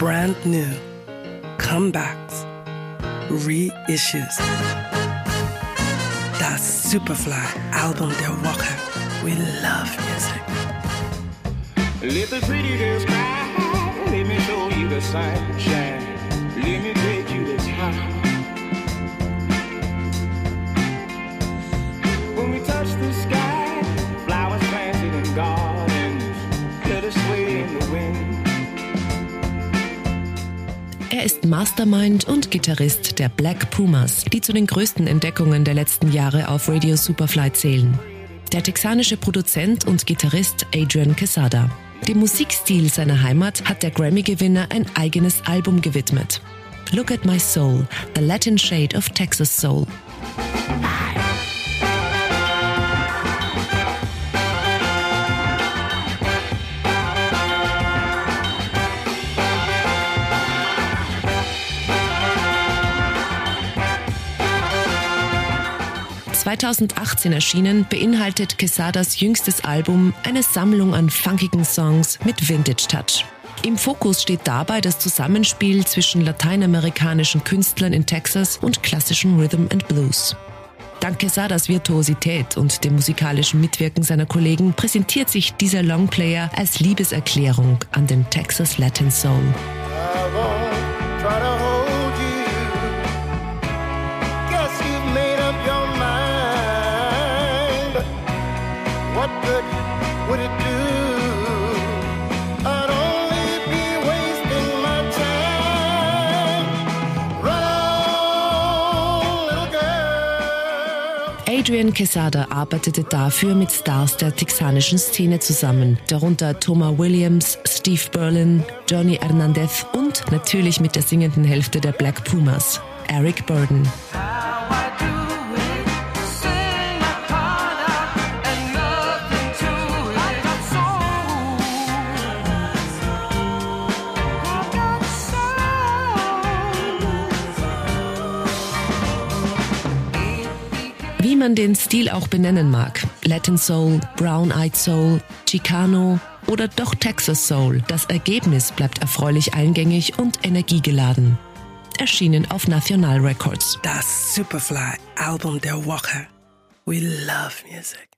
brand new, comebacks, reissues. Das Superfly Album der Woche. We love music. Let the pretty girls cry. Let me show you the sunshine. Er ist Mastermind und Gitarrist der Black Pumas, die zu den größten Entdeckungen der letzten Jahre auf Radio Superfly zählen. Der texanische Produzent und Gitarrist Adrian Quesada. Dem Musikstil seiner Heimat hat der Grammy-Gewinner ein eigenes Album gewidmet. Look at My Soul, The Latin Shade of Texas Soul. 2018 erschienen, beinhaltet Quesadas jüngstes Album eine Sammlung an funkigen Songs mit Vintage Touch. Im Fokus steht dabei das Zusammenspiel zwischen lateinamerikanischen Künstlern in Texas und klassischen Rhythm and Blues. Dank Quesadas Virtuosität und dem musikalischen Mitwirken seiner Kollegen präsentiert sich dieser Longplayer als Liebeserklärung an den Texas Latin Soul. what Adrian Quesada arbeitete dafür mit Stars der texanischen Szene zusammen, darunter Thomas Williams, Steve Berlin, Johnny Hernandez und natürlich mit der singenden Hälfte der Black Pumas, Eric Burden. Wie man den Stil auch benennen mag, Latin Soul, Brown Eyed Soul, Chicano oder doch Texas Soul, das Ergebnis bleibt erfreulich eingängig und energiegeladen. Erschienen auf National Records. Das Superfly Album der Woche. We love music.